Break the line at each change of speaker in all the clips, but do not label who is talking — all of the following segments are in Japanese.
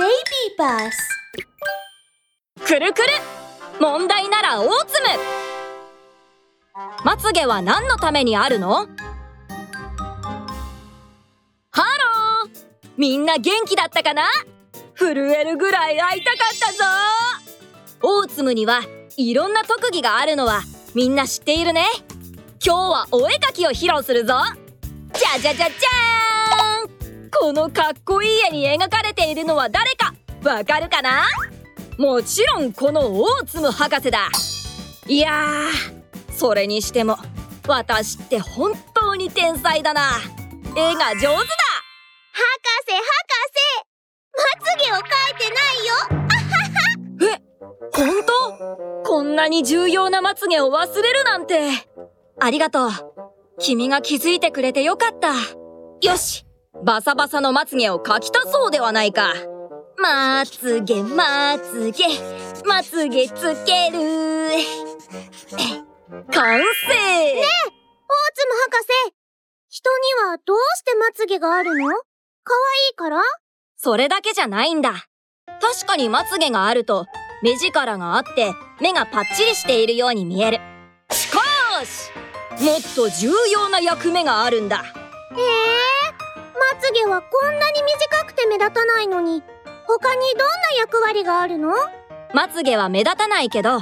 Baby Bus
くるくる。問題ならオーツムまつげは何のためにあるの？ハロー。みんな元気だったかな？震えるぐらい会いたかったぞ。オーツムにはいろんな特技があるのはみんな知っているね。今日はお絵かきを披露するぞ。じゃじゃじゃじゃーん。このかっこいい絵に描かれているのは誰か？わかるかな？もちろんこの大粒博士だ。いやーそれにしても私って本当に天才だな。絵が上手だ。
博士博士。まつげを描いてないよ。
え本当？こんなに重要なまつげを忘れるなんて。ありがとう。君が気づいてくれてよかった。よしバサバサのまつげを描き足そうではないか。まつげまつげまつげつける。完成。
大津博士。人にはどうしてまつげがあるの？可愛いから？
それだけじゃないんだ。確かにまつげがあると目力があって目がパッチリしているように見える。しかしもっと重要な役目があるんだ。
へえまつげはこんなに短くて目立たないのに。他にどんな役割があるの？
まつげは目立たないけど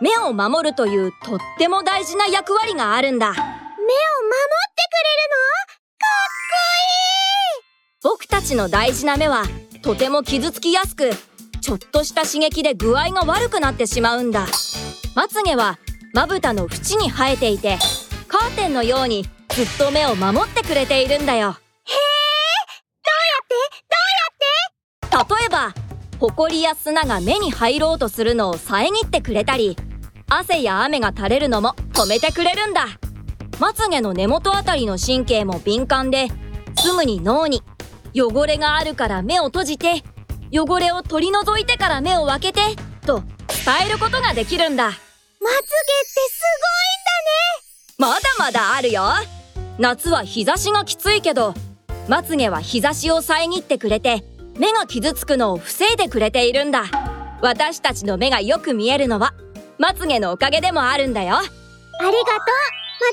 目を守るというとっても大事な役割があるんだ。
目を守ってくれるの？か
僕たちの大事な目はとても傷つきやすくちょっとした刺激で具合が悪くなってしまうんだ。まつげはまぶたの縁に生えていてカーテンのようにずっと目を守ってくれているんだよ
っこいいへえどうやってどうやって
例えばホコリや砂が目に入ろうとするのを遮ってくれたり汗や雨が垂れるのも止めてくれるんだ。まつげの根元あたりの神経も敏感ですぐに脳に汚れがあるから目を閉じて汚れを取り除いてから目を開けてと伝えることができるんだ。
まつげってす
まだまだあるよ。夏は日差しがきついけどまつげは日差しを遮ってくれて目が傷つくのを防いでくれているんだ。私たちの目がよく見えるのはまつげのおかげでもあるんだよ。
ありがとうま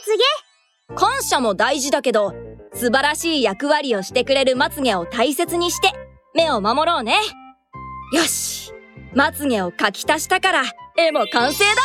つげ。
感謝も大事だけど素晴らしい役割をしてくれるまつげを大切にして目を守ろうね。よしまつげを描き足したから絵も完成だ